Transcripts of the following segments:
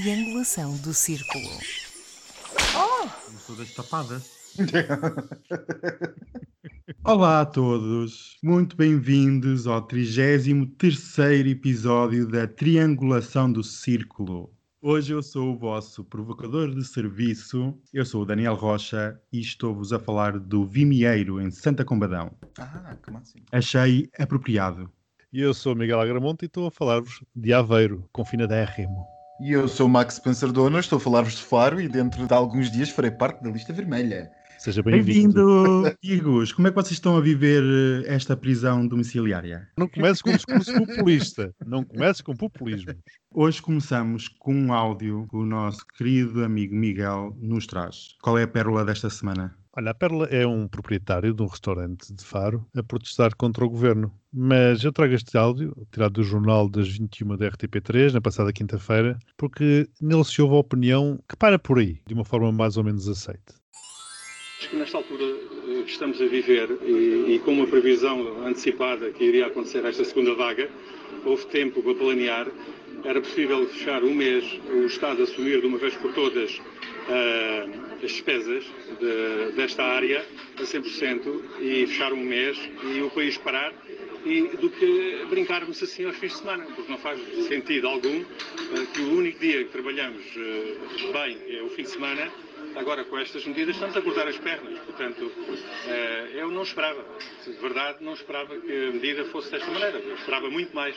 triangulação do círculo. Oh! Das tapadas. Olá a todos, muito bem-vindos ao 33 episódio da Triangulação do Círculo. Hoje eu sou o vosso provocador de serviço, eu sou o Daniel Rocha e estou-vos a falar do Vimieiro em Santa Combadão. Ah, como assim? Achei apropriado. E eu sou Miguel Agramonte e estou a falar-vos de Aveiro, confinadérrimo. E eu sou o Max Spencer Dona, estou a falar-vos de Faro e dentro de alguns dias farei parte da lista vermelha. Seja bem-vindo. Bem-vindo, Igos. Como é que vocês estão a viver eh, esta prisão domiciliária? Não comeces com um discurso populista. Não comeces com populismo. Hoje começamos com um áudio que o nosso querido amigo Miguel nos traz. Qual é a pérola desta semana? Olha, a Perla é um proprietário de um restaurante de Faro a protestar contra o governo. Mas eu trago este áudio, tirado do jornal das 21 da RTP3, na passada quinta-feira, porque nele se ouve a opinião que para por aí, de uma forma mais ou menos aceite. Acho que nesta altura eh, que estamos a viver e, e com uma previsão antecipada que iria acontecer esta segunda vaga, houve tempo para planear. Era possível fechar um mês, o Estado assumir de uma vez por todas uh, despesas de, desta área a 100% e fechar um mês e o país parar e do que brincarmos assim aos fins de semana, porque não faz sentido algum uh, que o único dia que trabalhamos uh, bem é o fim de semana. Agora, com estas medidas, estamos a cortar as pernas. Portanto, uh, eu não esperava, de verdade, não esperava que a medida fosse desta maneira. Eu esperava muito mais.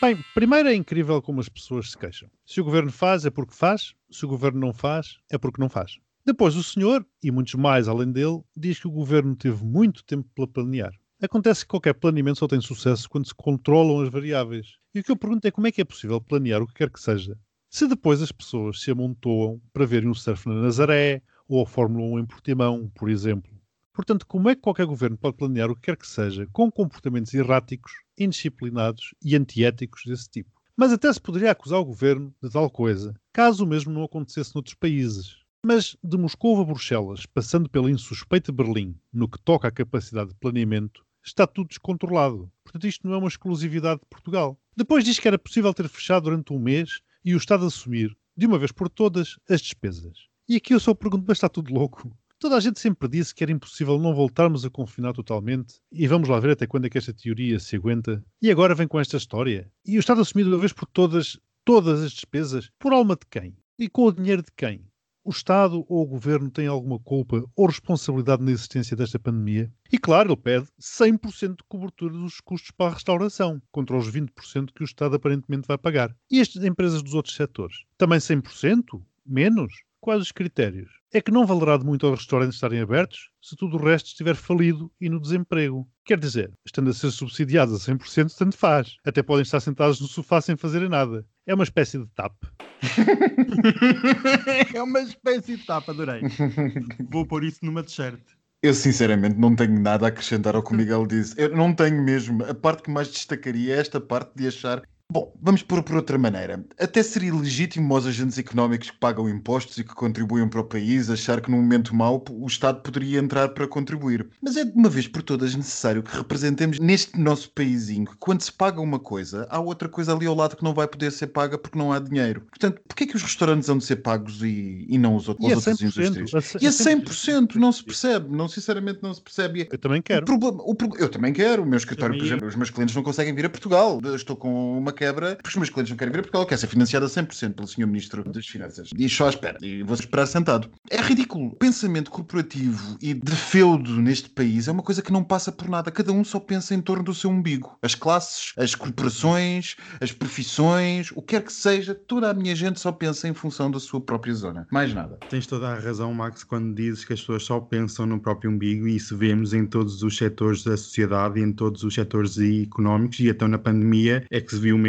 Bem, primeiro é incrível como as pessoas se queixam. Se o governo faz, é porque faz. Se o governo não faz, é porque não faz. Depois o senhor, e muitos mais além dele, diz que o governo teve muito tempo para planear. Acontece que qualquer planeamento só tem sucesso quando se controlam as variáveis. E o que eu pergunto é como é que é possível planear o que quer que seja, se depois as pessoas se amontoam para verem um surf na Nazaré ou a Fórmula 1 em Portimão, por exemplo. Portanto, como é que qualquer governo pode planear o que quer que seja com comportamentos erráticos, indisciplinados e antiéticos desse tipo? Mas até se poderia acusar o governo de tal coisa, caso o mesmo não acontecesse noutros países. Mas de Moscou a Bruxelas, passando pela insuspeita Berlim, no que toca à capacidade de planeamento, está tudo descontrolado. Portanto, isto não é uma exclusividade de Portugal. Depois diz que era possível ter fechado durante um mês e o Estado assumir, de uma vez por todas, as despesas. E aqui eu só pergunto, mas está tudo louco? Toda a gente sempre disse que era impossível não voltarmos a confinar totalmente, e vamos lá ver até quando é que esta teoria se aguenta. E agora vem com esta história. E o Estado assumido de uma vez por todas, todas as despesas, por alma de quem? E com o dinheiro de quem? O Estado ou o Governo têm alguma culpa ou responsabilidade na existência desta pandemia? E claro, ele pede 100% de cobertura dos custos para a restauração, contra os 20% que o Estado aparentemente vai pagar. E as empresas dos outros setores? Também 100%? Menos? Quais os critérios? É que não valerá de muito aos restaurantes estarem abertos se tudo o resto estiver falido e no desemprego. Quer dizer, estando a ser subsidiados a 100%, tanto faz. Até podem estar sentados no sofá sem fazerem nada. É uma espécie de TAP. é uma espécie de TAP, adorei. Vou pôr isso numa t-shirt. Eu sinceramente não tenho nada a acrescentar ao que o Miguel disse. Eu não tenho mesmo. A parte que mais destacaria é esta parte de achar Bom, vamos pôr por outra maneira. Até seria legítimo aos agentes económicos que pagam impostos e que contribuem para o país achar que num momento mau o Estado poderia entrar para contribuir. Mas é de uma vez por todas necessário que representemos neste nosso paísinho que quando se paga uma coisa, há outra coisa ali ao lado que não vai poder ser paga porque não há dinheiro. Portanto, porquê é que os restaurantes vão de ser pagos e, e não os, outros, e as outras indústrias? A, e a 100% não se percebe, não sinceramente não se percebe. Eu também quero. O problema, o, eu também quero. O meu escritório, por exemplo, os meus clientes não conseguem vir a Portugal. Eu estou com uma quebra, porque os meus clientes não querem vir a Portugal, quer ser financiada 100% pelo Sr. Ministro das Finanças. E só espera, e vou esperar sentado. É ridículo. Pensamento corporativo e de feudo neste país é uma coisa que não passa por nada. Cada um só pensa em torno do seu umbigo. As classes, as corporações, as profissões, o que quer que seja, toda a minha gente só pensa em função da sua própria zona. Mais nada. Tens toda a razão, Max, quando dizes que as pessoas só pensam no próprio umbigo e isso vemos em todos os setores da sociedade em todos os setores económicos e até na pandemia é que se viu mesmo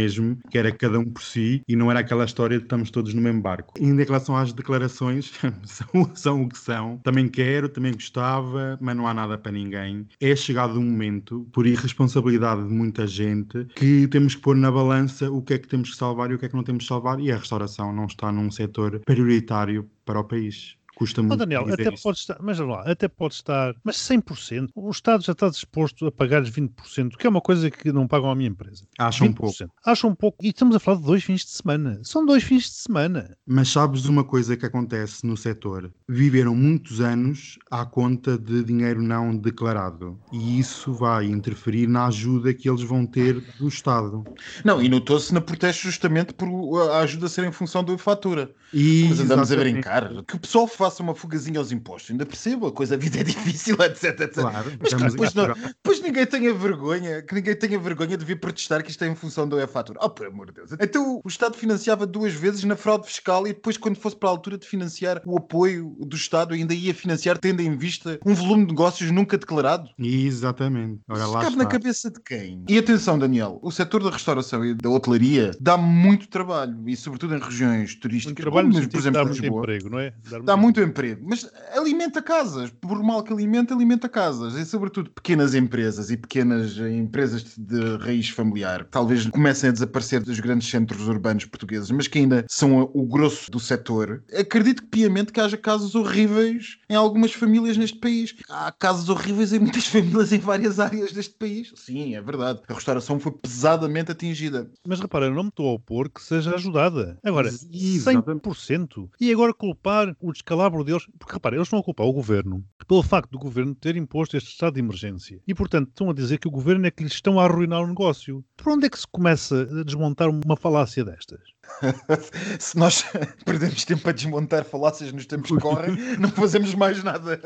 que era cada um por si e não era aquela história de estamos todos no mesmo barco. E em relação às declarações, são, são o que são. Também quero, também gostava, mas não há nada para ninguém. É chegado um momento, por irresponsabilidade de muita gente, que temos que pôr na balança o que é que temos que salvar e o que é que não temos que salvar e a restauração não está num setor prioritário para o país Custa muito. Oh, Daniel, dizer até isto. pode estar, mas vamos lá, até pode estar, mas 100%. O Estado já está disposto a pagar-lhes 20%, que é uma coisa que não pagam à minha empresa. Acham um 20%. pouco. Acham um pouco. E estamos a falar de dois fins de semana. São dois fins de semana. Mas sabes uma coisa que acontece no setor? Viveram muitos anos à conta de dinheiro não declarado. E isso vai interferir na ajuda que eles vão ter do Estado. Não, e notou-se na protesto justamente por a ajuda ser em função da fatura. E Mas andamos a exatamente. brincar. Que o pessoal faça uma fugazinha aos impostos. Ainda percebo, a coisa, a vida é difícil, etc, etc. Claro, Mas estamos depois, não, depois ninguém tenha vergonha, que ninguém tenha vergonha de vir protestar que isto é em função da fatura. Oh, por amor de Deus. Então o Estado financiava duas vezes na fraude fiscal e depois, quando fosse para a altura de financiar o apoio do Estado, ainda ia financiar tendo em vista um volume de negócios nunca declarado. Exatamente. Ora, Isso lá cabe na cabeça de quem? E atenção, Daniel, o setor da restauração e da hotelaria dá muito trabalho e, sobretudo, em regiões Um turísticas, trabalho como mesmo, por exemplo, muito Lisboa. emprego, não é? Dá muito emprego, mas alimenta casas. Por mal que alimenta, alimenta casas. E, sobretudo, pequenas empresas e pequenas empresas de- de raiz familiar. que Talvez comecem a desaparecer dos grandes centros urbanos portugueses, mas que ainda são o grosso do setor. Acredito que piamente que haja casos horríveis em algumas famílias neste país. Há casos horríveis em muitas famílias em várias áreas deste país. Sim, é verdade. A restauração foi pesadamente atingida. Mas repara, eu não me estou a opor que seja ajudada. Agora, Exatamente. 100%. E agora culpar o descalabro deles. Porque repara, eles estão a culpar o governo pelo facto do governo ter imposto este estado de emergência. E portanto estão a dizer que o governo é que lhes estão a arruinar o negócio. Por onde é que se começa a desmontar uma falácia destas? Se nós perdemos tempo a desmontar falácias nos tempos que correm, não fazemos mais nada.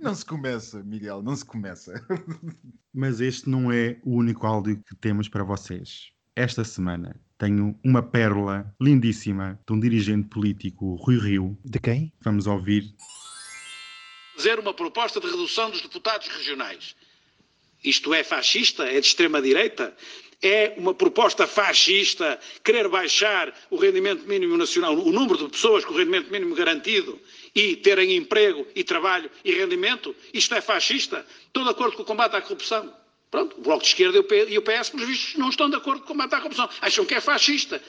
Não se começa, Miguel, não se começa. Mas este não é o único áudio que temos para vocês. Esta semana tenho uma pérola lindíssima de um dirigente político, Rui Rio. De quem? Vamos ouvir. fazer uma proposta de redução dos deputados regionais. Isto é fascista? É de extrema-direita? É uma proposta fascista querer baixar o rendimento mínimo nacional, o número de pessoas com o rendimento mínimo garantido e terem emprego e trabalho e rendimento? Isto é fascista? Estou de acordo com o combate à corrupção. Pronto, o Bloco de Esquerda e o PS, pelos vistos, não estão de acordo com o combate à corrupção. Acham que é fascista.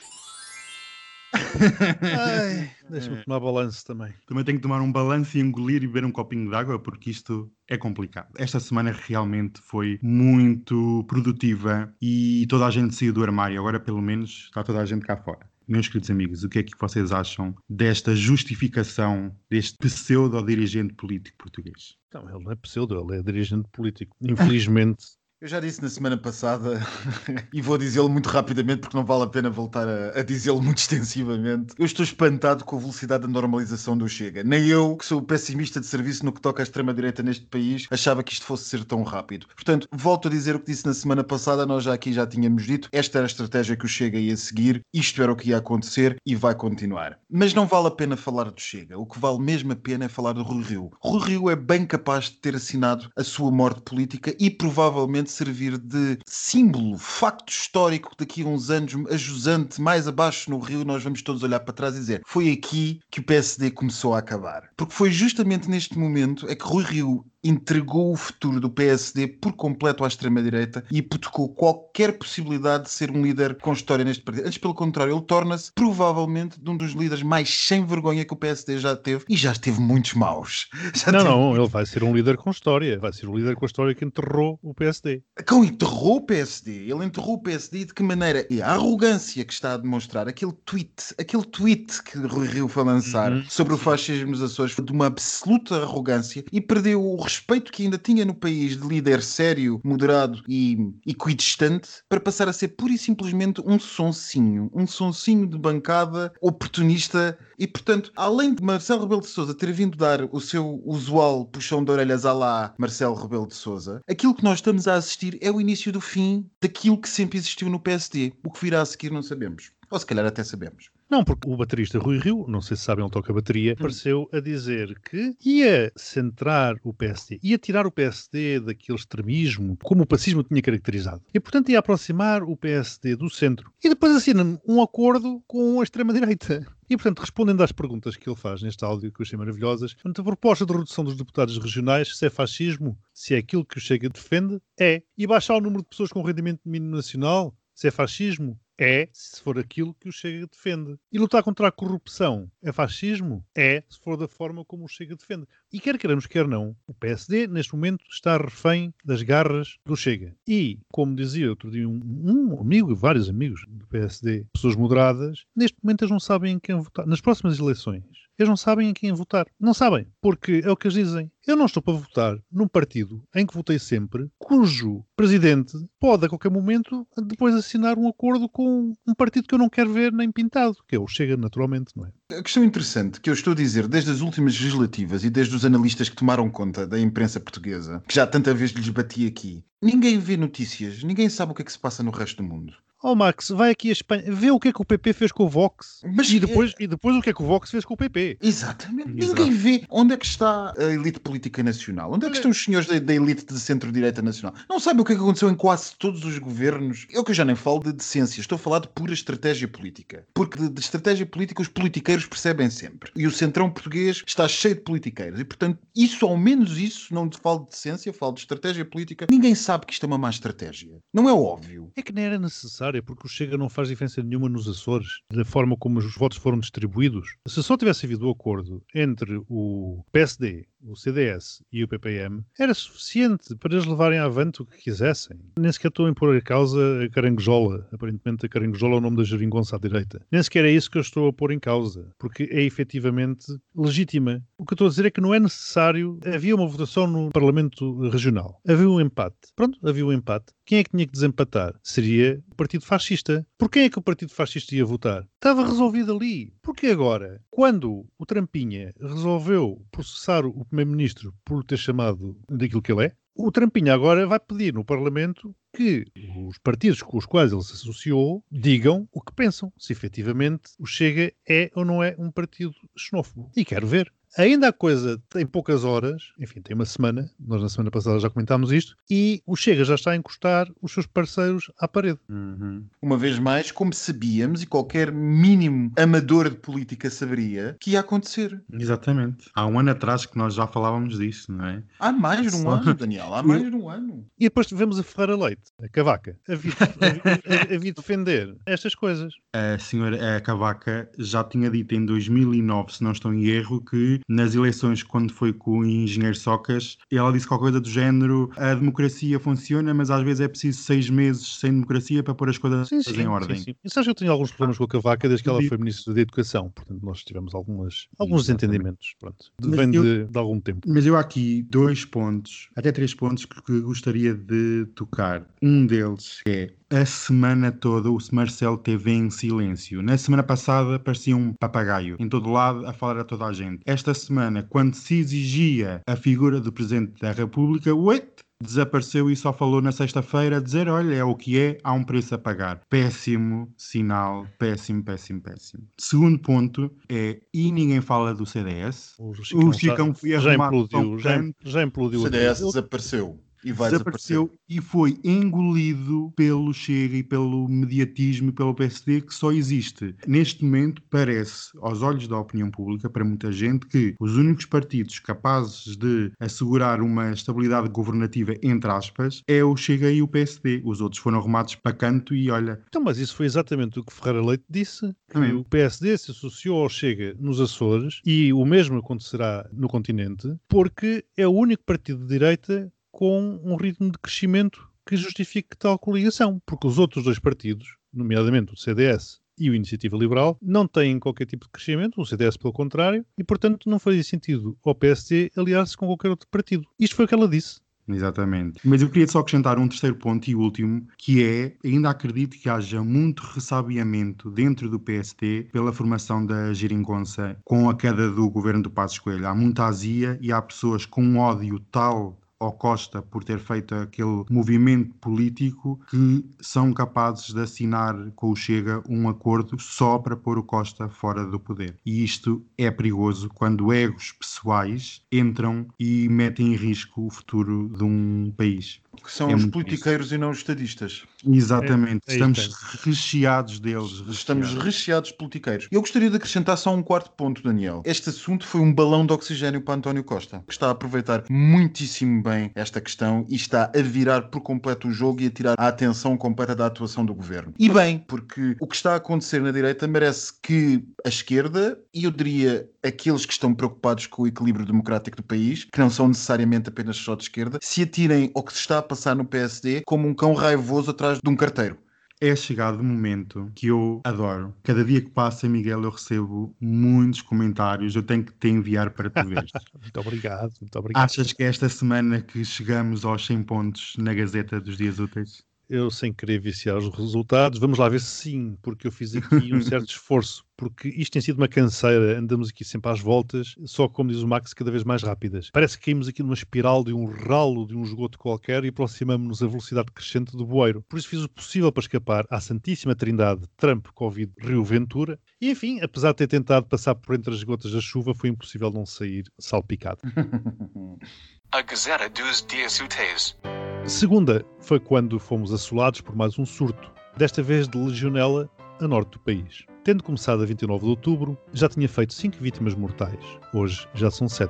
Ai, deixa-me tomar balanço também. Também tenho que tomar um balanço e engolir e beber um copinho de água porque isto é complicado. Esta semana realmente foi muito produtiva e toda a gente saiu do armário. Agora, pelo menos, está toda a gente cá fora. Meus queridos amigos, o que é que vocês acham desta justificação deste pseudo-dirigente político português? Não, ele não é pseudo, ele é dirigente político. Infelizmente, Eu já disse na semana passada e vou dizê-lo muito rapidamente porque não vale a pena voltar a, a dizê-lo muito extensivamente. Eu estou espantado com a velocidade da normalização do Chega. Nem eu, que sou o pessimista de serviço no que toca à extrema-direita neste país, achava que isto fosse ser tão rápido. Portanto, volto a dizer o que disse na semana passada, nós já aqui já tínhamos dito, esta era a estratégia que o Chega ia seguir, isto era o que ia acontecer e vai continuar. Mas não vale a pena falar do Chega. O que vale mesmo a pena é falar do Rui Rio. Rui Rio é bem capaz de ter assinado a sua morte política e provavelmente servir de símbolo, facto histórico daqui a uns anos, a jusante mais abaixo no Rio, nós vamos todos olhar para trás e dizer foi aqui que o PSD começou a acabar. Porque foi justamente neste momento é que Rui Rio entregou o futuro do PSD por completo à extrema-direita e hipotecou qualquer possibilidade de ser um líder com história neste partido. Antes, pelo contrário, ele torna-se provavelmente de um dos líderes mais sem vergonha que o PSD já teve e já teve muitos maus. Já não, teve não, ele vai ser um líder com história. Vai ser um líder com a história que enterrou o PSD. Cão enterrou o PSD. Ele enterrou o PSD e de que maneira? E a arrogância que está a demonstrar, aquele tweet, aquele tweet que Rui Rio foi lançar Uhum. sobre o fascismo nos Açores foi de uma absoluta arrogância e perdeu o respeito que ainda tinha no país de líder sério, moderado e equidistante para passar a ser pura e simplesmente um sonsinho. Um sonsinho de bancada oportunista e, portanto, além de Marcelo Rebelo de Sousa ter vindo dar o seu usual puxão de orelhas à lá Marcelo Rebelo de Sousa, aquilo que nós estamos a assistir é o início do fim daquilo que sempre existiu no PSD. O que virá a seguir não sabemos. Ou se calhar até sabemos. Não, porque o baterista Rui Rio, não sei se sabem, ele toca bateria, apareceu a dizer que ia centrar o PSD, ia tirar o PSD daquele extremismo, como o fascismo tinha caracterizado. E, portanto, ia aproximar o PSD do centro. E depois assina um acordo com a extrema-direita. E, portanto, respondendo às perguntas que ele faz neste áudio, que eu achei maravilhosas, portanto, a proposta de redução dos deputados regionais, se é fascismo, se é aquilo que o Chega defende, é. E baixar o número de pessoas com rendimento mínimo nacional, se é fascismo, É se for aquilo que o Chega defende. E lutar contra a corrupção é fascismo? É se for da forma como o Chega defende. E quer queiramos, quer não, o PSD neste momento está refém das garras do Chega. E, como dizia outro dia um, um amigo, vários amigos do PSD, pessoas moderadas, neste momento eles não sabem em quem votar. Nas próximas eleições, eles não sabem em quem votar. Não sabem, porque é o que eles dizem. Eu não estou para votar num partido em que votei sempre, cujo presidente pode a qualquer momento depois assinar um acordo com um partido que eu não quero ver nem pintado, que é o Chega naturalmente, não é? A questão interessante que eu estou a dizer desde as últimas legislativas e desde os analistas que tomaram conta da imprensa portuguesa, que já tanta vez lhes bati aqui, ninguém vê notícias, ninguém sabe o que é que se passa no resto do mundo. Oh Max, vai aqui a Espanha, vê o que é que o PP fez com o Vox Mas e, depois, e depois o que é que o Vox fez com o PP. Exatamente. Exato. Ninguém vê onde é que está a elite política nacional. Onde é que estão os senhores da, da elite de centro-direita nacional? Não sabem o que é que aconteceu em quase todos os governos. Eu que eu já nem falo de decência, estou a falar de pura estratégia política. Porque de, de estratégia política os politiqueiros percebem sempre. E o centrão português está cheio de politiqueiros. E portanto, isso, ao menos isso, não falo de decência, falo de estratégia política. Ninguém sabe que isto é uma má estratégia. Não é óbvio. É que nem era necessário, porque o Chega não faz diferença nenhuma nos Açores, da forma como os votos foram distribuídos. Se só tivesse havido o acordo entre o PSD, o CDS e o PPM, era suficiente para eles levarem avante o que quisessem. Nem sequer estou a impor a causa a caranguejola. Aparentemente a caranguejola é o nome da geringonça à direita. Nem sequer é isso que eu estou a pôr em causa, porque é efetivamente legítima. O que eu estou a dizer é que não é necessário. Havia uma votação no Parlamento Regional. Havia um empate. Pronto, havia um empate. Quem é que tinha que desempatar? Seria o Partido Fascista. Por quem é que o Partido Fascista ia votar? Estava resolvido ali. Porque agora, quando o Trampinha resolveu processar o Primeiro-Ministro por ter chamado daquilo que ele é, o Trampinha agora vai pedir no Parlamento que os partidos com os quais ele se associou digam o que pensam, se efetivamente o Chega é ou não é um partido xenófobo. E quero ver. Ainda a coisa tem poucas horas, enfim, tem uma semana, nós na semana passada já comentámos isto, e o Chega já está a encostar os seus parceiros à parede. Uhum. Uma vez mais, como sabíamos, e qualquer mínimo amador de política saberia, que ia acontecer. Exatamente. Há um ano atrás que nós já falávamos disso, não é? Há mais de um Só- ano, Daniel, há mais de um ano. E depois tivemos a Ferreira Leite, a Cavaca, a vir, a, vir- a vir defender estas coisas. A senhora a Cavaca já tinha dito em 2009, se não estou em erro, que nas eleições, quando foi com o engenheiro Socas, ela disse qualquer coisa do género: a democracia funciona, mas às vezes é preciso seis meses sem democracia para pôr as coisas em ordem. sim, sim. E sabes que eu tenho alguns problemas com a Cavaca desde que ela foi Ministra da Educação, portanto nós tivemos algumas, alguns Exatamente. desentendimentos, pronto, Mas vem eu- de, de algum tempo. Mas eu há aqui dois pontos, até três pontos que que gostaria de tocar. Um deles é a semana toda o Marcelo teve em silêncio. Na semana passada parecia um papagaio em todo lado a falar a toda a gente. Esta semana, quando se exigia a figura do Presidente da República, ué, desapareceu e só falou na sexta-feira a dizer, olha, é o que é, há um preço a pagar. Péssimo sinal, péssimo, péssimo, péssimo. Segundo ponto é, e ninguém fala do CDS. O O Chicão já, foi já arrumado implodiu, já, já implodiu. O. CDS desapareceu e desapareceu e foi engolido pelo Chega e pelo mediatismo e pelo PSD que só existe. Neste momento parece, aos olhos da opinião pública, para muita gente, que os únicos partidos capazes de assegurar uma estabilidade governativa, entre aspas, é o Chega e o PSD. Os outros foram arrumados para canto e olha, Então, mas isso foi exatamente o que Ferreira Leite disse. Que o PSD se associou ao Chega nos Açores e o mesmo acontecerá no continente, porque é o único partido de direita com um ritmo de crescimento que justifique tal coligação. Porque os outros dois partidos, nomeadamente o CDS e o Iniciativa Liberal, não têm qualquer tipo de crescimento, o CDS pelo contrário, e portanto não fazia sentido ao PSD aliar-se com qualquer outro partido. Isto foi o que ela disse. Exatamente. Mas eu queria só acrescentar um terceiro ponto e último, que é, ainda acredito que haja muito ressabiamento dentro do PST pela formação da geringonça com a queda do governo do Passos Coelho. Há muita azia e há pessoas com um ódio tal ao Costa por ter feito aquele movimento político que são capazes de assinar com o Chega um acordo só para pôr o Costa fora do poder. E isto é perigoso quando egos pessoais entram e metem em risco o futuro de um país. Que são É os politiqueiros e não os estadistas. Exatamente, É- é estamos isto, recheados deles. Estamos recheados. recheados de politiqueiros. Eu gostaria de acrescentar só um quarto ponto, Daniel. Este assunto foi um balão de oxigênio para António Costa, que está a aproveitar muitíssimo bem esta questão e está a virar por completo o jogo e a tirar a atenção completa da atuação do governo. E bem, porque o que está a acontecer na direita merece que a esquerda, e eu diria aqueles que estão preocupados com o equilíbrio democrático do país, que não são necessariamente apenas só de esquerda, se atirem ao que se está a passar no PSD como um cão raivoso atrás de um carteiro. É chegado o momento que eu adoro. Cada dia que passa, Miguel, eu recebo muitos comentários. Eu tenho que te enviar para tu veres. Muito obrigado, muito obrigado. Achas que esta semana que chegamos aos 100 pontos na Gazeta dos Dias Úteis? Eu, sem querer viciar os resultados, vamos lá ver se sim, porque eu fiz aqui um certo esforço, porque isto tem sido uma canseira, andamos aqui sempre às voltas, só como diz o Max, cada vez mais rápidas. Parece que caímos aqui numa espiral de um ralo de um esgoto qualquer e aproximamos-nos a velocidade crescente do bueiro. Por isso fiz o possível para escapar à Santíssima Trindade Trump, Covid, Rio Ventura, e enfim, apesar de ter tentado passar por entre as gotas da chuva, foi impossível não sair salpicado. A Gazeta dos Dias Úteis. Segunda foi quando fomos assolados por mais um surto, desta vez de legionela a norte do país. Tendo começado a 29 de outubro, já tinha feito 5 vítimas mortais. Hoje já são 7.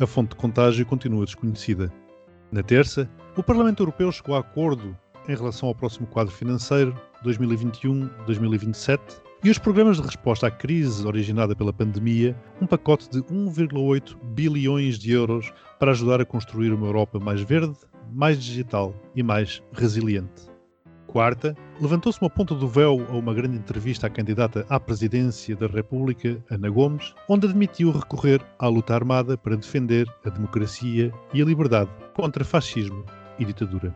A fonte de contágio continua desconhecida. Na terça, o Parlamento Europeu chegou a acordo em relação ao próximo quadro financeiro 2021-2027 e os programas de resposta à crise originada pela pandemia, um pacote de 1,8 bilhões de euros para ajudar a construir uma Europa mais verde, mais digital e mais resiliente. Quarta, levantou-se uma ponta do véu a uma grande entrevista à candidata à presidência da República, Ana Gomes, onde admitiu recorrer à luta armada para defender a democracia e a liberdade contra fascismo e ditadura.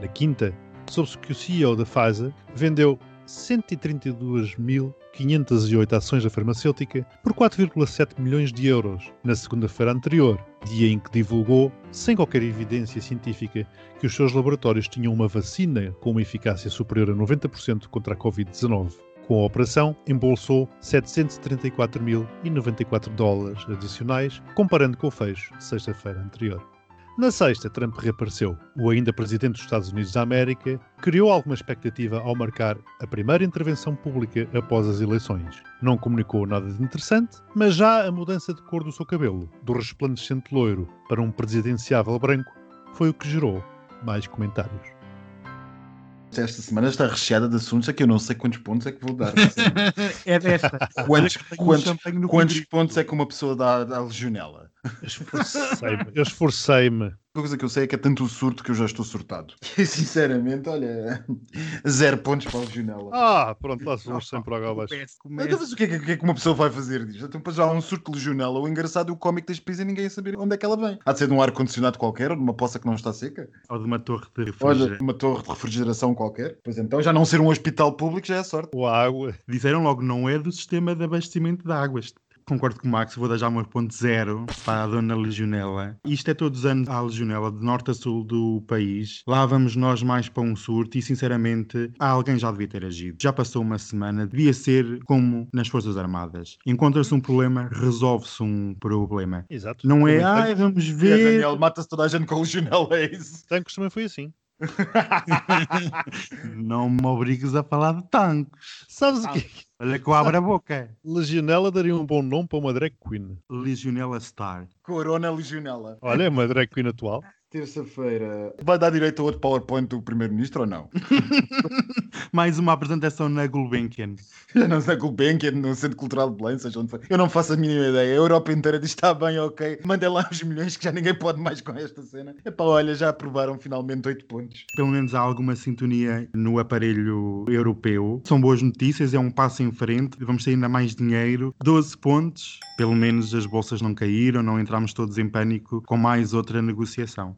Na quinta, soube-se que o CEO da Pfizer vendeu 132.508 ações da farmacêutica por 4,7 milhões de euros na segunda-feira anterior, dia em que divulgou, sem qualquer evidência científica, que os seus laboratórios tinham uma vacina com uma eficácia superior a 90% contra a Covid-19. Com a operação, embolsou 734.094 dólares adicionais, comparando com o fecho de sexta-feira anterior. Na sexta, Trump reapareceu. O ainda presidente dos Estados Unidos da América criou alguma expectativa ao marcar a primeira intervenção pública após as eleições. Não comunicou nada de interessante, mas já a mudança de cor do seu cabelo, do resplandecente loiro para um presidenciável branco, foi o que gerou mais comentários. Esta semana está recheada de assuntos a que eu não sei quantos pontos é que vou dar. É desta. Quantos, quantos, quantos pontos é que uma pessoa dá à legionela? Eu esforcei-me. Eu esforcei-me. A coisa que eu sei é que é tanto o surto que eu já estou surtado. E, sinceramente, olha, zero pontos para a legionela. Ah, pronto, lá somos sempre água abaixo. Então, mas o que é, que, o que é que uma pessoa vai fazer disto? Então, depois já há um surto de legionela. O engraçado é o cómico deste país e ninguém saber onde é que ela vem. Há de ser de um ar-condicionado qualquer ou de uma poça que não está seca. Ou de uma torre de Olha, refrigeração. uma torre de refrigeração qualquer. Pois então, já não ser um hospital público já é sorte. Ou a água. Disseram logo, não é do sistema de abastecimento de águas. Concordo com o Max, vou dar já o meu ponto zero para a dona Legionela. Isto é todos os anos a Legionela, de norte a sul do país. Lá vamos nós mais para um surto e, sinceramente, alguém já devia ter agido. Já passou uma semana, devia ser como nas Forças Armadas. Encontra-se um problema, resolve-se um problema. Exato. Não é, ai, vamos E a ver... Daniel mata-se toda a gente com legionela, é isso. Tanques também foi assim. Não me obrigues a falar de tanques. Sabes o que? Olha que eu abro a boca. Legionela daria um bom nome para uma drag queen. Legionela Star. Corona legionela. Olha, é uma drag queen atual. Terça-feira. Vai dar direito a outro PowerPoint do Primeiro-Ministro ou não? Mais uma apresentação na Gulbenkian. Já não sei Gulbenkian, no Centro Cultural de Belém, seja onde for. Eu não faço a mínima ideia. A Europa inteira diz está bem, ok. Mandem lá os milhões que já ninguém pode mais com esta cena. Epá, olha, já aprovaram finalmente 8 pontos. Pelo menos há alguma sintonia no aparelho europeu. São boas notícias, é um passo frente. Vamos ter ainda mais dinheiro. 12 pontos. Pelo menos as bolsas não caíram, não entramos todos em pânico com mais outra negociação.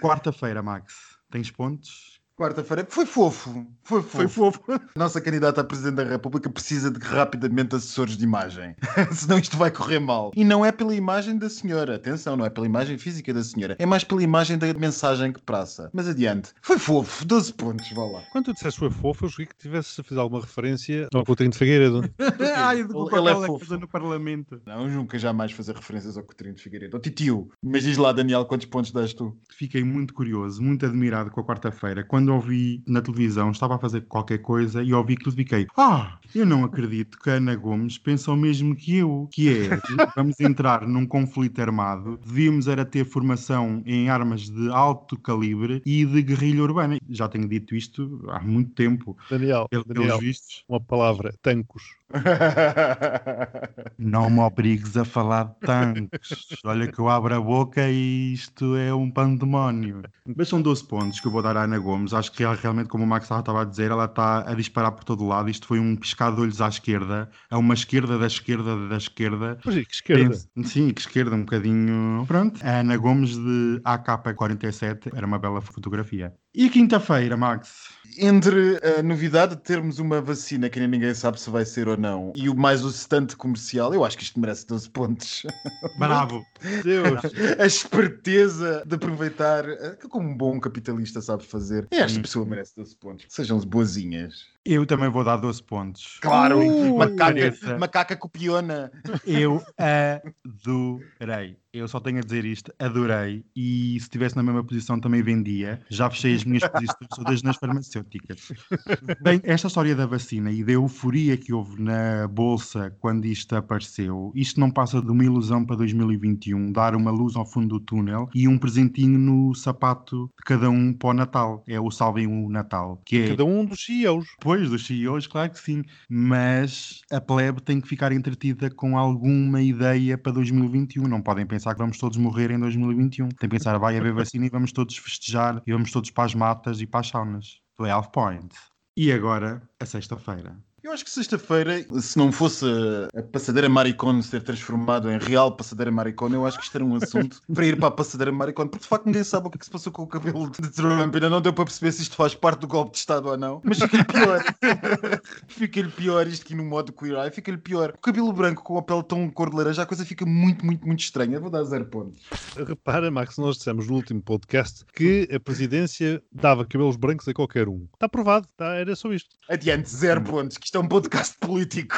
Quarta-feira, Max. Tens pontos? Quarta-feira foi fofo. Foi fofo. Foi fofo. Nossa candidata a Presidente da República precisa de rapidamente assessores de imagem. Senão isto vai correr mal. E não é pela imagem da senhora. Atenção, não é pela imagem física da senhora. É mais pela imagem da mensagem que praça. Mas adiante. Foi fofo. 12 pontos, vá lá. Quando tu disseste foi fofo, eu joguei que tivesse a fazer alguma referência ao Coutinho de Figueiredo. Ai, do Ele é fofo. no Parlamento. Não, nunca jamais fazer referências ao Coutinho de Figueiredo. Ó titio. Mas diz lá, Daniel, quantos pontos dás tu? Fiquei muito curioso, muito admirado com a quarta-feira. Quando ouvi na televisão, estava a fazer qualquer coisa e ouvi aquilo e fiquei: Ah, eu não acredito que a Ana Gomes pensa o mesmo que eu. Que é, vamos entrar num conflito armado, devíamos era ter formação em armas de alto calibre e de guerrilha urbana. Já tenho dito isto há muito tempo. Daniel, Pelos Daniel, vistos, uma palavra, tancos. não me obrigues a falar de tanques. Olha que eu abro a boca e isto é um pandemónio. Mas são 12 pontos que eu vou dar à Ana Gomes. Acho que ela, realmente, como o Max estava a dizer, ela está a disparar por todo lado. Isto foi um piscar de olhos à esquerda, a uma esquerda da esquerda da esquerda. Mas e que esquerda? Sim, que esquerda, um bocadinho. Pronto. A Ana Gomes de AK-47 era uma bela fotografia. E quinta-feira, Max? Entre a novidade de termos uma vacina que nem ninguém sabe se vai ser ou não e o mais o stand comercial, eu acho que isto merece 12 pontos. Bravo! Deus. a esperteza de aproveitar, eh, que como um bom capitalista sabe fazer. E esta Hum. pessoa merece 12 pontos. Sejam boazinhas. Eu também vou dar 12 pontos. Claro, Uh, macaca, macaca copiona. Eu adorei. Eu só tenho a dizer isto, adorei. E se estivesse na mesma posição também vendia. Já fechei as minhas posições todas nas farmacêuticas. Bem, esta história da vacina e da euforia que houve na bolsa quando isto apareceu, isto não passa de uma ilusão para 2021, dar uma luz ao fundo do túnel e um presentinho no sapato de cada um para o Natal. É o Salvem o Natal, que é Cada um dos CEOs. Depois dos CEOs, claro que sim, mas a plebe tem que ficar entretida com alguma ideia para 2021. Não podem pensar que vamos todos morrer em 2021. Tem que pensar, vai haver vacina e vamos todos festejar e vamos todos para as matas e para as saunas. 12 points. E agora, a sexta-feira. Eu acho que sexta-feira, se não fosse a passadeira Maricone ser transformado em real passadeira Maricone, eu acho que isto era um assunto para ir para a passadeira Maricone, porque de facto ninguém sabe o que, é que se passou com o cabelo de Trump. Ainda não deu para perceber se isto faz parte do golpe de Estado ou não. Mas fica-lhe pior. fica-lhe pior isto aqui no modo queer eye, fica-lhe pior. O cabelo branco com a pele tão cor de laranja, a coisa fica muito, muito, muito estranha. Vou dar zero pontos. Repara, Max, nós dissemos no último podcast que a presidência dava cabelos brancos a qualquer um. Está provado, tá? era só isto. Adiante, zero pontos, que isto é um podcast político.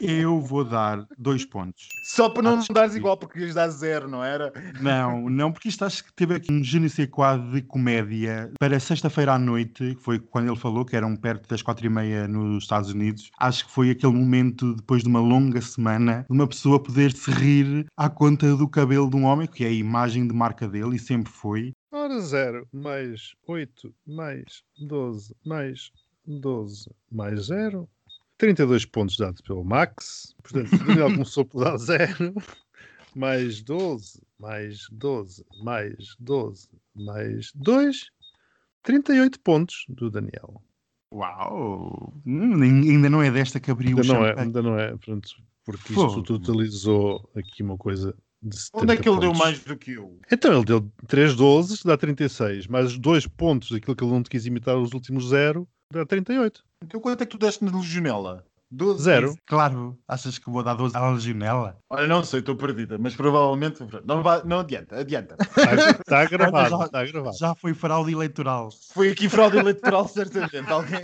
Eu vou dar dois pontos. Só para não Acho dares que- igual, porque ias dar zero, não era? Não, não, porque isto acho que teve aqui um sais quoi de comédia para sexta-feira à noite, que foi quando ele falou que eram perto das quatro e meia nos Estados Unidos. Acho que foi aquele momento, depois de uma longa semana, de uma pessoa poder se rir à conta do cabelo de um homem, que é a imagem de marca dele e sempre foi. Ora, 0 mais 8 mais 12 mais 12 mais 0. 32 pontos dados pelo Max. Portanto, o Daniel começou por dar 0. Mais 12, mais 12, mais 12, mais 2. 38 pontos do Daniel. Uau! Hum, ainda não é desta que abriu Ainda o não é, ainda não é. Portanto, porque Fogo. isto totalizou aqui uma coisa de 70 Onde é que ele deu pontos. mais do que eu? Então, ele deu 3 12, dá 36, mais 2 pontos daquilo que ele não te quis imitar os últimos 0, dá 38. Então quanto é que tu deste na legionela? 12? Zero. Claro, achas que vou dar 12 à legionela? Olha, não sei, estou perdida, mas provavelmente. Não, vai, não adianta, adianta. Está, gravado, Já- está gravado. Já foi fraude eleitoral. Foi aqui fraude eleitoral, certamente. Alguém...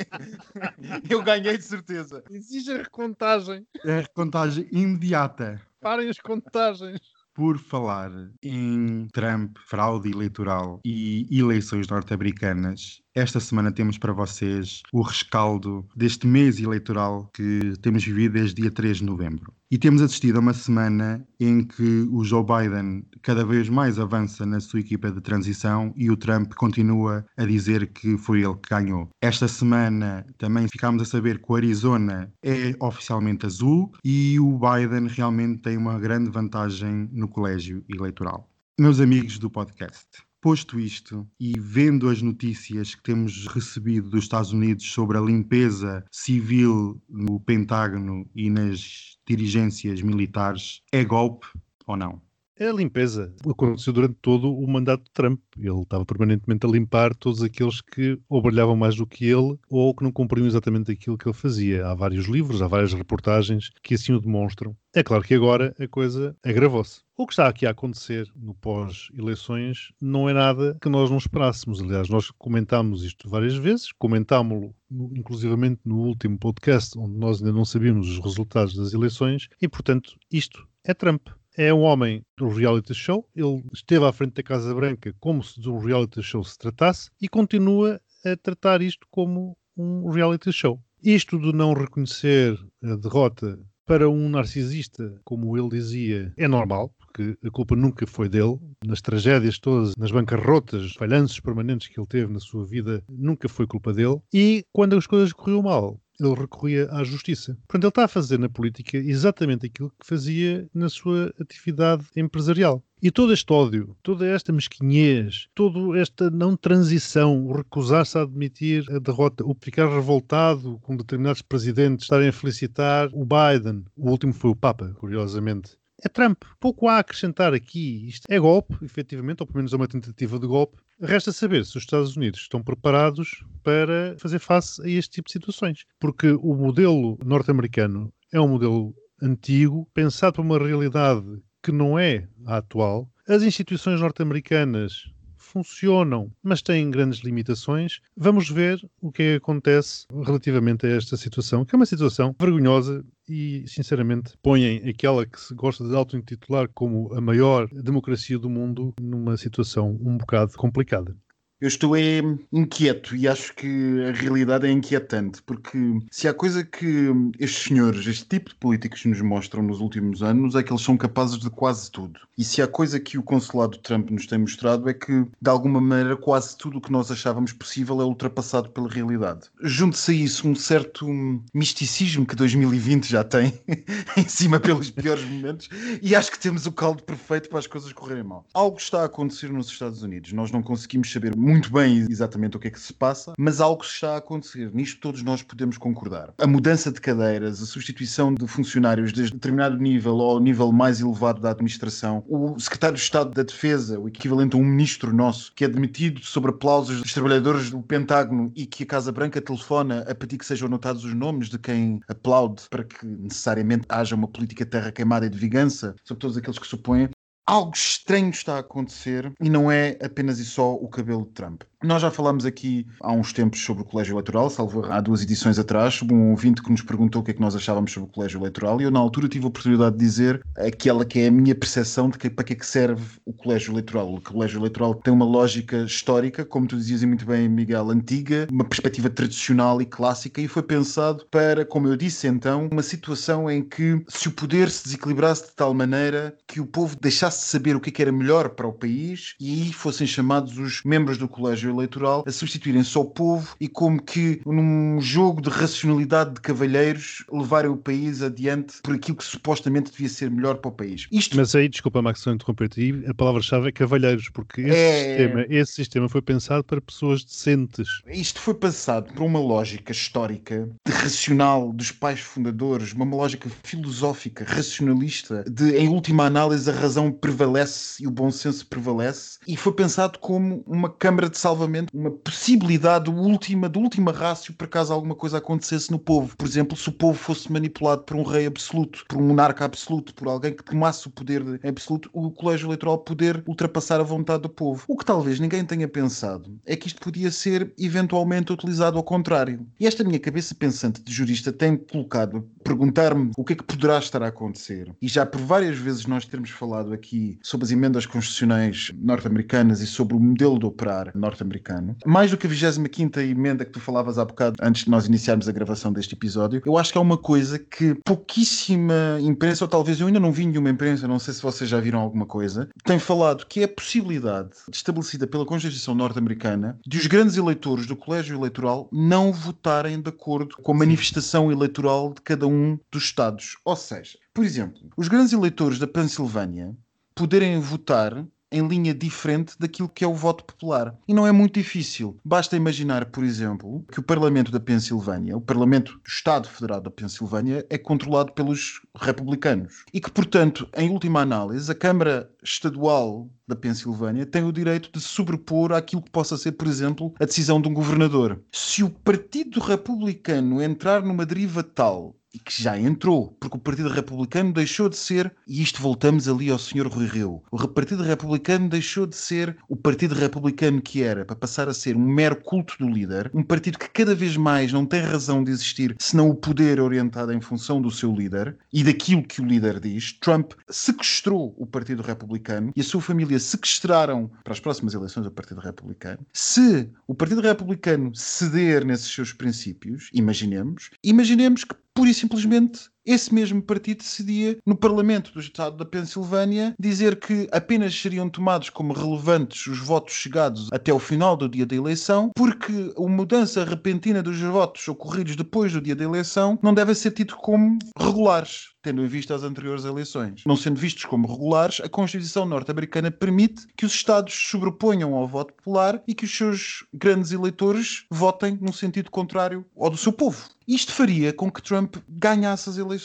Eu ganhei de certeza. Exige a recontagem. A recontagem imediata. Parem as contagens. Por falar em Trump, fraude eleitoral e eleições norte-americanas, esta semana temos para vocês o rescaldo deste mês eleitoral que temos vivido desde dia 3 de novembro. E temos assistido a uma semana em que o Joe Biden cada vez mais avança na sua equipa de transição e o Trump continua a dizer que foi ele que ganhou. Esta semana também ficámos a saber que o Arizona é oficialmente azul e o Biden realmente tem uma grande vantagem no colégio eleitoral. Meus amigos do podcast, posto isto e vendo as notícias que temos recebido dos Estados Unidos sobre a limpeza civil no Pentágono e nas dirigências militares, é golpe ou não? A limpeza. Aconteceu durante todo o mandato de Trump. Ele estava permanentemente a limpar todos aqueles que ou brilhavam mais do que ele ou que não cumpriam exatamente aquilo que ele fazia. Há vários livros, há várias reportagens que assim o demonstram. É claro que agora a coisa agravou-se. O que está aqui a acontecer no pós-eleições não é nada que nós não esperássemos. Aliás, nós comentámos isto várias vezes, comentámos-lo inclusivamente no último podcast, onde nós ainda não sabíamos os resultados das eleições, e portanto, isto é Trump é um homem do reality show. Ele esteve à frente da Casa Branca como se de um reality show se tratasse e continua a tratar isto como um reality show. Isto de não reconhecer a derrota para um narcisista, como ele dizia, é normal, porque a culpa nunca foi dele. Nas tragédias todas, nas bancarrotas, falhanços permanentes que ele teve na sua vida, nunca foi culpa dele. E quando as coisas corriam mal, ele recorria à justiça. Portanto, ele está a fazer na política exatamente aquilo que fazia na sua atividade empresarial. E todo este ódio, toda esta mesquinhez, toda esta não transição, recusar-se a admitir a derrota, o ficar revoltado com determinados presidentes estarem a felicitar o Biden, o último foi o Papa, curiosamente. É Trump. Pouco há a acrescentar aqui. Isto é golpe, efetivamente, ou pelo menos é uma tentativa de golpe. Resta saber se os Estados Unidos estão preparados para fazer face a este tipo de situações. Porque o modelo norte-americano é um modelo antigo, pensado para uma realidade que não é a atual. As instituições norte-americanas funcionam, mas têm grandes limitações. Vamos ver o que é que acontece relativamente a esta situação, que é uma situação vergonhosa e, sinceramente, põem aquela que se gosta de auto-intitular como a maior democracia do mundo numa situação um bocado complicada. Eu estou é, inquieto e acho que a realidade é inquietante, porque se há coisa que estes senhores, este tipo de políticos nos mostram nos últimos anos é que eles são capazes de quase tudo. E se há coisa que o consulado Trump nos tem mostrado é que, de alguma maneira, quase tudo o que nós achávamos possível é ultrapassado pela realidade. Junte-se a isso um certo misticismo que 2020 já tem em cima pelos piores momentos e acho que temos o caldo perfeito para as coisas correrem mal. Algo está a acontecer nos Estados Unidos. Nós não conseguimos saber muito bem exatamente o que é que se passa, mas algo está a acontecer. Nisto todos nós podemos concordar. A mudança de cadeiras, a substituição de funcionários desde determinado nível ao nível mais elevado da administração, o secretário de Estado da Defesa, o equivalente a um ministro nosso, que é demitido sobre aplausos dos trabalhadores do Pentágono e que a Casa Branca telefona a pedir que sejam anotados os nomes de quem aplaude para que necessariamente haja uma política terra queimada e de vingança sobre todos aqueles que supõem algo estranho está a acontecer e não é apenas e só o cabelo de Trump. Nós já falámos aqui há uns tempos sobre o colégio eleitoral, salvo há duas edições atrás, um ouvinte que nos perguntou o que é que nós achávamos sobre o colégio eleitoral e eu na altura tive a oportunidade de dizer aquela que é a minha percepção de que, para que é que serve o colégio eleitoral. O colégio eleitoral tem uma lógica histórica, como tu dizias muito bem, Miguel, antiga, uma perspectiva tradicional e clássica e foi pensado para, como eu disse então, uma situação em que se o poder se desequilibrasse de tal maneira que o povo deixasse de saber o que, é que era melhor para o país e aí fossem chamados os membros do colégio colégio eleitoral a substituírem só o povo e como que num jogo de racionalidade de cavalheiros levarem o país adiante por aquilo que supostamente devia ser melhor para o país. Isto... Mas aí, desculpa Max, só interromper-te, a palavra-chave é cavalheiros, porque esse, é... Sistema, esse sistema foi pensado para pessoas decentes. Isto foi pensado por uma lógica histórica, de racional dos pais fundadores, uma lógica filosófica, racionalista, de em última análise a razão prevalece e o bom senso prevalece, e foi pensado como uma câmara de salvação salvamento, uma possibilidade última, de última rácio para caso alguma coisa acontecesse no povo. Por exemplo, se o povo fosse manipulado por um rei absoluto, por um monarca absoluto, por alguém que tomasse o poder absoluto, o colégio eleitoral poder ultrapassar a vontade do povo. O que talvez ninguém tenha pensado é que isto podia ser eventualmente utilizado ao contrário. E esta minha cabeça pensante de jurista tem colocado perguntar-me o que é que poderá estar a acontecer. E já por várias vezes nós temos falado aqui sobre as emendas constitucionais norte-americanas e sobre o modelo de operar norte-americano americano. Mais do que a 25 emenda que tu falavas há bocado, antes de nós iniciarmos a gravação deste episódio, eu acho que é uma coisa que pouquíssima imprensa, ou talvez eu ainda não vi nenhuma imprensa, não sei se vocês já viram alguma coisa, tem falado que é a possibilidade estabelecida pela Constituição norte-americana de os grandes eleitores do colégio eleitoral não votarem de acordo com a manifestação eleitoral de cada um dos Estados. Ou seja, por exemplo, os grandes eleitores da Pensilvânia poderem votar em linha diferente daquilo que é o voto popular. E não é muito difícil. Basta imaginar, por exemplo, que o Parlamento da Pensilvânia, o Parlamento do Estado Federado da Pensilvânia, é controlado pelos republicanos. E que, portanto, em última análise, a Câmara Estadual da Pensilvânia tem o direito de sobrepor àquilo que possa ser, por exemplo, a decisão de um governador. Se o Partido Republicano entrar numa deriva tal e que já entrou, porque o Partido Republicano deixou de ser, e isto voltamos ali ao Sr. Rui Rio, o Partido Republicano deixou de ser o Partido Republicano que era, para passar a ser um mero culto do líder, um partido que cada vez mais não tem razão de existir, senão o poder orientado em função do seu líder e daquilo que o líder diz. Trump sequestrou o Partido Republicano e a sua família sequestraram para as próximas eleições o Partido Republicano. Se o Partido Republicano ceder nesses seus princípios, imaginemos, imaginemos que pura e simplesmente esse mesmo partido decidia, no Parlamento do Estado da Pensilvânia, dizer que apenas seriam tomados como relevantes os votos chegados até o final do dia da eleição, porque a mudança repentina dos votos ocorridos depois do dia da eleição não deve ser tido como regulares tendo em vista as anteriores eleições. Não sendo vistos como regulares, a Constituição norte-americana permite que os Estados sobreponham ao voto popular e que os seus grandes eleitores votem num sentido contrário ao do seu povo. Isto faria com que Trump ganhasse as eleições.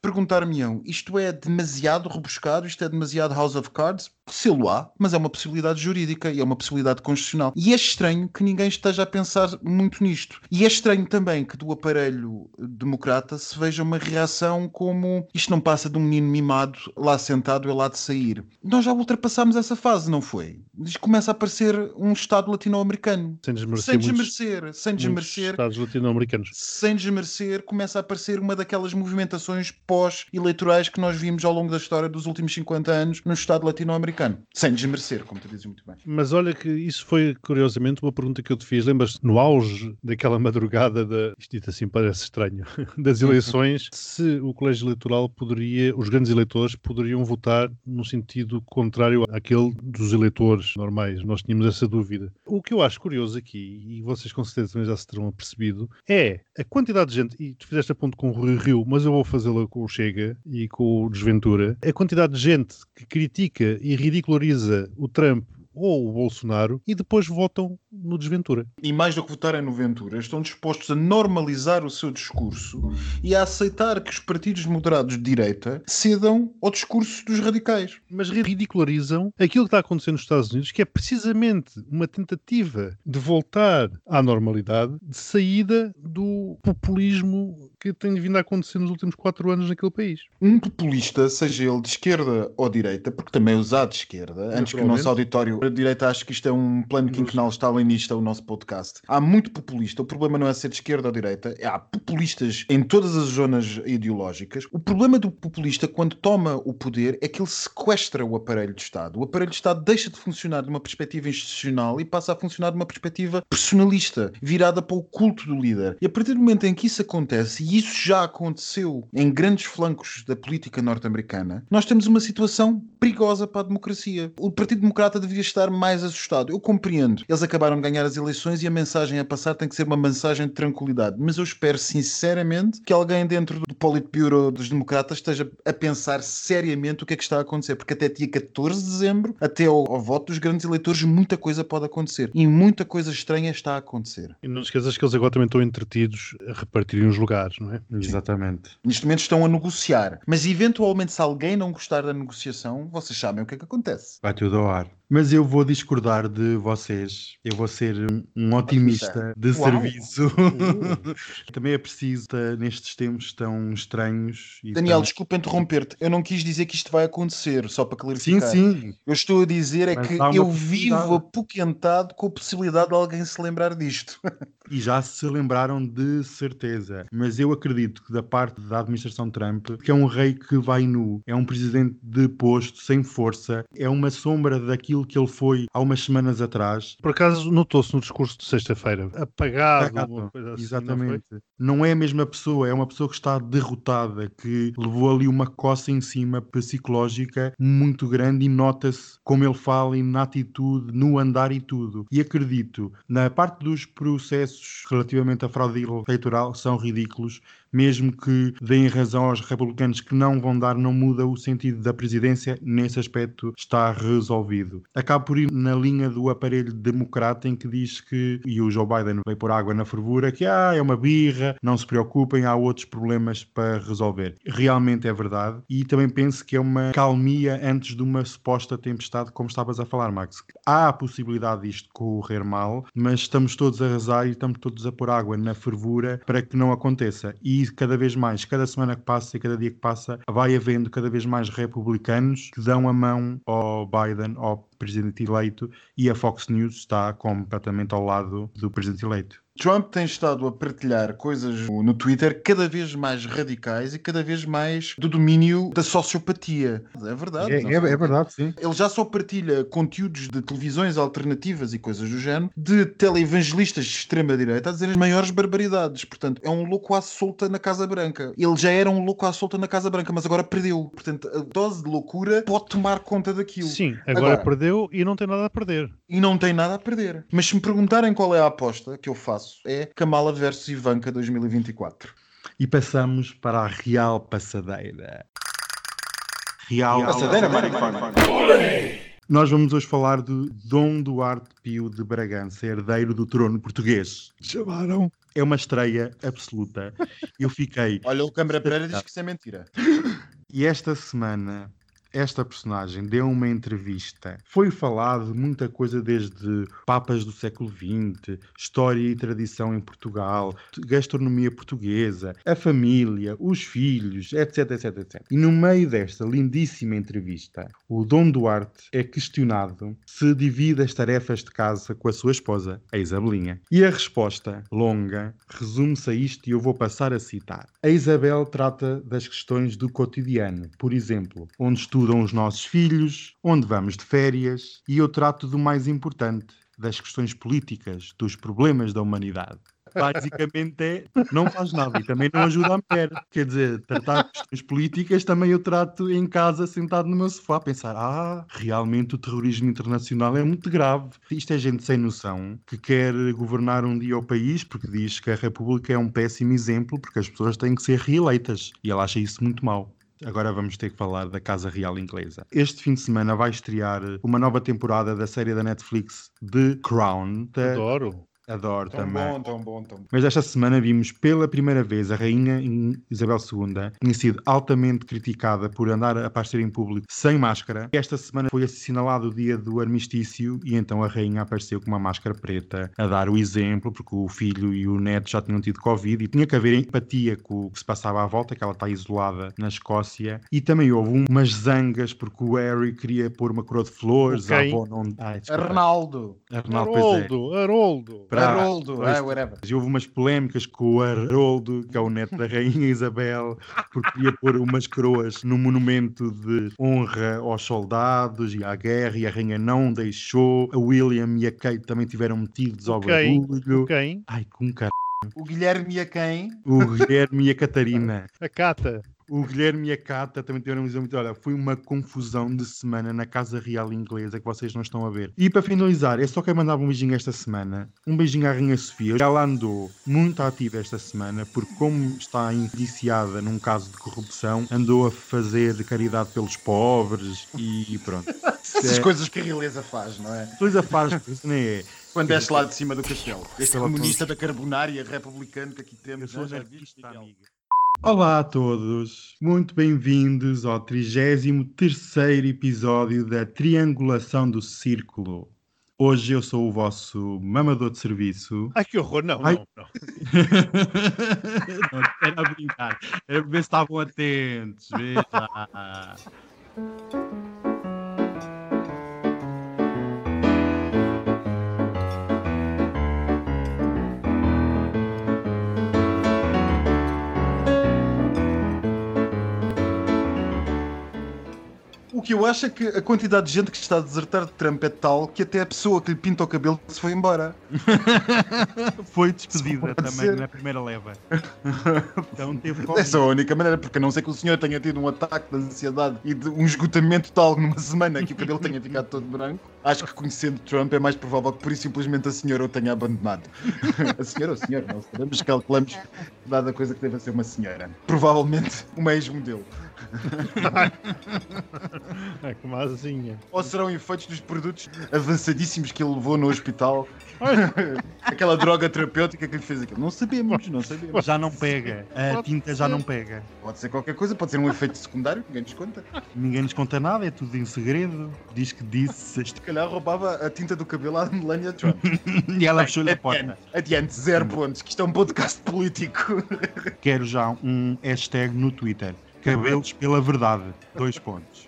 Perguntar-me-ão, isto é demasiado rebuscado, isto é demasiado House of Cards? Se lo há, mas é uma possibilidade jurídica e é uma possibilidade constitucional. E é estranho que ninguém esteja a pensar muito nisto. E é estranho também que do aparelho democrata se veja uma reação como isto não passa de um menino mimado lá sentado e lá de sair. Nós já ultrapassámos essa fase, não foi? Isto começa a parecer um Estado latino-americano. Sem desmerecer, Sem muitos- desmerecer, sem muitos desmerecer Estados latino-americanos. sem desmerecer, começa a aparecer uma daquelas movimentações pós-eleitorais que nós vimos ao longo da história dos últimos 50 anos no Estado latino-americano. Sem desmerecer, como tu dizes muito bem. Mas olha que isso foi, curiosamente, uma pergunta que eu te fiz. Lembras-te, no auge daquela madrugada, da, isto dito assim parece estranho, das eleições, se o colégio eleitoral poderia, os grandes eleitores poderiam votar no sentido contrário àquele dos eleitores normais. Nós tínhamos essa dúvida. O que eu acho curioso aqui, e vocês com certeza também já se terão apercebido, é a quantidade de gente, e tu fizeste a ponto com o Rui Rio, mas eu vou fazê-la com o Chega e com o Desventura, a quantidade de gente que critica e ridiculariza o Trump ou o Bolsonaro e depois votam no Desventura. E mais do que votarem no Ventura, estão dispostos a normalizar o seu discurso e a aceitar que os partidos moderados de direita cedam ao discurso dos radicais. Mas ridicularizam aquilo que está acontecendo nos Estados Unidos, que é precisamente uma tentativa de voltar à normalidade, de saída do populismo que tem vindo a acontecer nos últimos quatro anos naquele país. Um populista, seja ele de esquerda ou direita, porque também usado de esquerda, antes que o nosso auditório direita ache que isto é um plano quinquenal stalinista, o nosso podcast. Há muito populista. O problema não é ser de esquerda ou direita. Há populistas em todas as zonas ideológicas. O problema do populista, quando toma o poder, é que ele sequestra o aparelho de Estado. O aparelho de Estado deixa de funcionar de uma perspectiva institucional e passa a funcionar de uma perspectiva personalista, virada para o culto do líder. E a partir do momento em que isso acontece, e isso já aconteceu em grandes flancos da política norte-americana, nós temos uma situação perigosa para a democracia. O Partido Democrata devia estar mais assustado. Eu compreendo. Eles acabaram de ganhar as eleições e a mensagem a passar tem que ser uma mensagem de tranquilidade. Mas eu espero sinceramente que alguém dentro do Politburo dos Democratas esteja a pensar seriamente o que é que está a acontecer. Porque até dia 14 de dezembro, até ao, ao voto dos grandes eleitores, muita coisa pode acontecer. E muita coisa estranha está a acontecer. E não esqueças que eles agora também estão entretidos a repartirem os lugares, não é? Exatamente. Neste momento estão a negociar. Mas eventualmente, se alguém não gostar da negociação, vocês sabem o que é que acontece. Vai tudo ao ar. Mas eu vou discordar de vocês. Eu vou ser um- um otimista de Uau. serviço. Também é preciso, nestes tempos tão estranhos. Daniel, tão- desculpa interromper-te. Eu não quis dizer que isto vai acontecer, só para Sim, clarificar. sim. Eu estou a dizer é Mas que eu vivo apoquentado com a possibilidade de alguém se lembrar disto. E já se lembraram de certeza. Mas eu acredito que da parte da administração Trump, que é um rei que vai nu, é um presidente sem força, é uma sombra daquilo que ele foi há umas semanas atrás. Por acaso notou-se no discurso de sexta-feira, apagado, Apagado, assim, não? Exatamente. Não, é a mesma pessoa, é uma pessoa que está derrotada, que levou ali uma coça em cima psicológica muito grande e nota-se como ele fala e na atitude, no andar e tudo. E acredito, na parte dos processos relativamente à fraude eleitoral são ridículos, mesmo que deem razão aos republicanos que não vão dar, não muda o sentido da presidência, nesse aspecto está resolvido. Acabo por ir na linha do aparelho democrata em que diz que, e o Joe Biden veio por água na fervura, que ah, é uma birra, não se preocupem, há outros problemas para resolver. Realmente é verdade e também penso que é uma calmia antes de uma suposta tempestade, como estavas a falar, Max. Há a possibilidade disto correr mal, mas estamos todos a rezar e estamos todos a pôr água na fervura para que não aconteça. E cada vez mais, cada semana que passa e cada dia que passa, vai havendo cada vez mais republicanos que dão a mão ao Biden, ao presidente eleito, e a Fox News está completamente ao lado do presidente eleito. Trump tem estado a partilhar coisas no Twitter cada vez mais radicais e cada vez mais do domínio da sociopatia. É verdade. É, é, é verdade, sim. Ele já só partilha conteúdos de televisões alternativas e coisas do género de televangelistas de extrema-direita a dizer as maiores barbaridades. Portanto, é um louco à solta na Casa Branca. Ele já era um louco à solta na Casa Branca, mas agora perdeu. Portanto, a dose de loucura pode tomar conta daquilo. Sim, agora, Agora- perdeu e não tem nada a perder. E não tem nada a perder. Mas se me perguntarem qual é a aposta que eu faço, é Kamala versus Ivanka 2024. E passamos para a Real Passadeira. Real Passadeira, Nós vamos hoje falar de Dom Duarte Pio de Bragança, herdeiro do trono português. Chamaram. É uma estreia absoluta. Eu fiquei. Olha, o Câmara Pereira diz que isso é mentira. E esta semana, esta personagem deu uma entrevista. Foi falado muita coisa desde papas do século XX, história e tradição em Portugal, gastronomia portuguesa, a família, os filhos, etc, etc, etc. E no meio desta lindíssima entrevista, o Dom Duarte é questionado se divide as tarefas de casa com a sua esposa, a Isabelinha. E a resposta, longa, resume-se a isto e eu vou passar a citar. A Isabel trata das questões do cotidiano, por exemplo, onde estudam os nossos filhos, onde vamos de férias, e eu trato do mais importante, das questões políticas, dos problemas da humanidade. Basicamente é, não faz nada e também não ajuda a mulher. Quer dizer, tratar de questões políticas também eu trato em casa, sentado no meu sofá, a pensar: ah, realmente o terrorismo internacional é muito grave. Isto é gente sem noção que quer governar um dia o país porque diz que a República é um péssimo exemplo porque as pessoas têm que ser reeleitas e ela acha isso muito mau. Agora vamos ter que falar da Casa Real Inglesa. Este fim de semana vai estrear uma nova temporada da série da Netflix The Crown. Adoro. Adoro Tão também. bom, tão bom, tão bom. Mas esta semana vimos pela primeira vez a Rainha Isabel II tinha sido altamente criticada por andar a aparecer em público sem máscara. Esta semana foi assinalado o dia do armistício e então a Rainha apareceu com uma máscara preta a dar o exemplo, porque o filho e o neto já tinham tido Covid e tinha que haver empatia com o que se passava à volta, que ela está isolada na Escócia. E também houve umas zangas porque o Harry queria pôr uma coroa de flores. Ok. A avó não... Ai, desculpa. Arnaldo. Arnaldo, pois Haroldo. Para- Haroldo. Ah, whatever. e houve umas polémicas com o Haroldo, que é o neto da Rainha Isabel, porque ia pôr umas coroas no monumento de honra aos soldados e à guerra, e a Rainha não deixou. A William e a Kate também tiveram metidos ao Ok. barulho. Quem? Ai, com car... O Guilherme e a quem? O Guilherme e a Catarina. A Cata. O Guilherme e a Cata também tiveram um exemplo. Olha, foi uma confusão de semana na Casa Real Inglesa que vocês não estão a ver. E para finalizar, eu só quero mandar um beijinho esta semana. Um beijinho à Rainha Sofia. Ela andou muito ativa esta semana, porque, como está indiciada num caso de corrupção, andou a fazer caridade pelos pobres e pronto. Essas É, coisas que a realeza faz, não é? Coisa faz, isso nem é. Quando desce lá de cima do castelo. Este Pela comunista da carbonária republicano que aqui Eu temos. sou já- viste, Miguel? amiga. Olá a todos, muito bem-vindos ao 33 episódio da Triangulação do Círculo. Hoje eu sou o vosso mamador de serviço. Ai, que horror. Não, Ai. não, não. Não, era a brincar, era ver se estavam atentos. Veja. O que eu acho é que a quantidade de gente que está a desertar de Trump é tal que até a pessoa que lhe pinta o cabelo se foi embora. Foi despedida também ser. na primeira leva. Então teve Essa é a única maneira, porque a não ser que o senhor tenha tido um ataque de ansiedade e de um esgotamento tal numa semana que o cabelo tenha ficado todo branco, acho que conhecendo Trump é mais provável que por isso simplesmente a senhora o tenha abandonado. a senhora ou o senhor, não sabemos, calculamos, dada a coisa que deve ser uma senhora. Provavelmente uma ex-modelo. É como a asinha. Ou serão efeitos dos produtos avançadíssimos que ele levou no hospital? Aquela droga terapêutica que lhe fez aquilo. Não sabemos, não sabemos. Já não pega. A tinta já não pega. Pode ser qualquer coisa, pode ser um efeito secundário, ninguém nos conta. Ninguém nos conta nada, é tudo em segredo. Diz que disse. Se calhar roubava a tinta do cabelo à Melania Trump. E ela fechou-lhe a porta. Adiante, adiante, zero pontos, que isto é um podcast político. Quero já um hashtag no Twitter. Cabelos pela verdade. Dois pontos.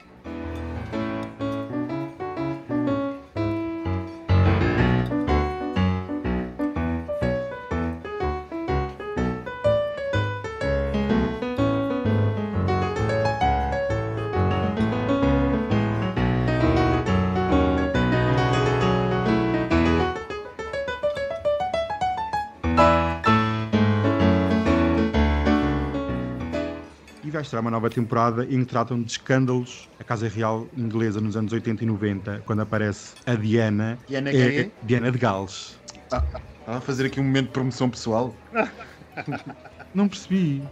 Estrear uma nova temporada em que tratam de escândalos. A Casa Real inglesa nos anos 80 e 90, quando aparece a Diana. Diana é, quem? Diana de Gales. Estava a fazer aqui um momento de promoção pessoal. Não percebi.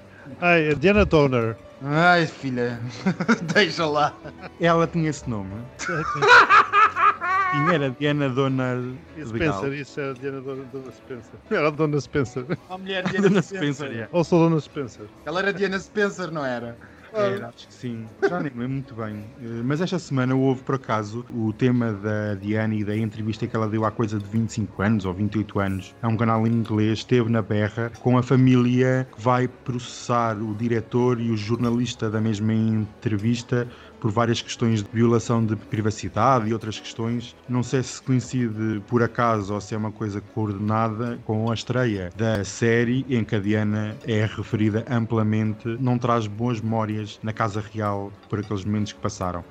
Ai, a Diana Donner. Ai, filha, deixa lá. Ela tinha esse nome. Tinha, era Diana Dona Spencer, isso é a Diana Dona, Dona Spencer. Era a Dona Spencer. A mulher Dona Spencer, é. Ou sou Dona Spencer. Ela era Diana Spencer, não era? Era, acho que sim. Já nem me lembro muito bem. Eh, Mas esta semana houve, por acaso, o tema da Diana e da entrevista que ela deu há coisa de 25 anos ou 28 anos a um canal em inglês, esteve na berra com a família que vai processar o diretor e o jornalista da mesma entrevista por várias questões de violação de privacidade e outras questões. Não sei se coincide por acaso ou se é uma coisa coordenada com a estreia da série em que a Diana é referida amplamente, não traz boas memórias na Casa Real por aqueles momentos que passaram.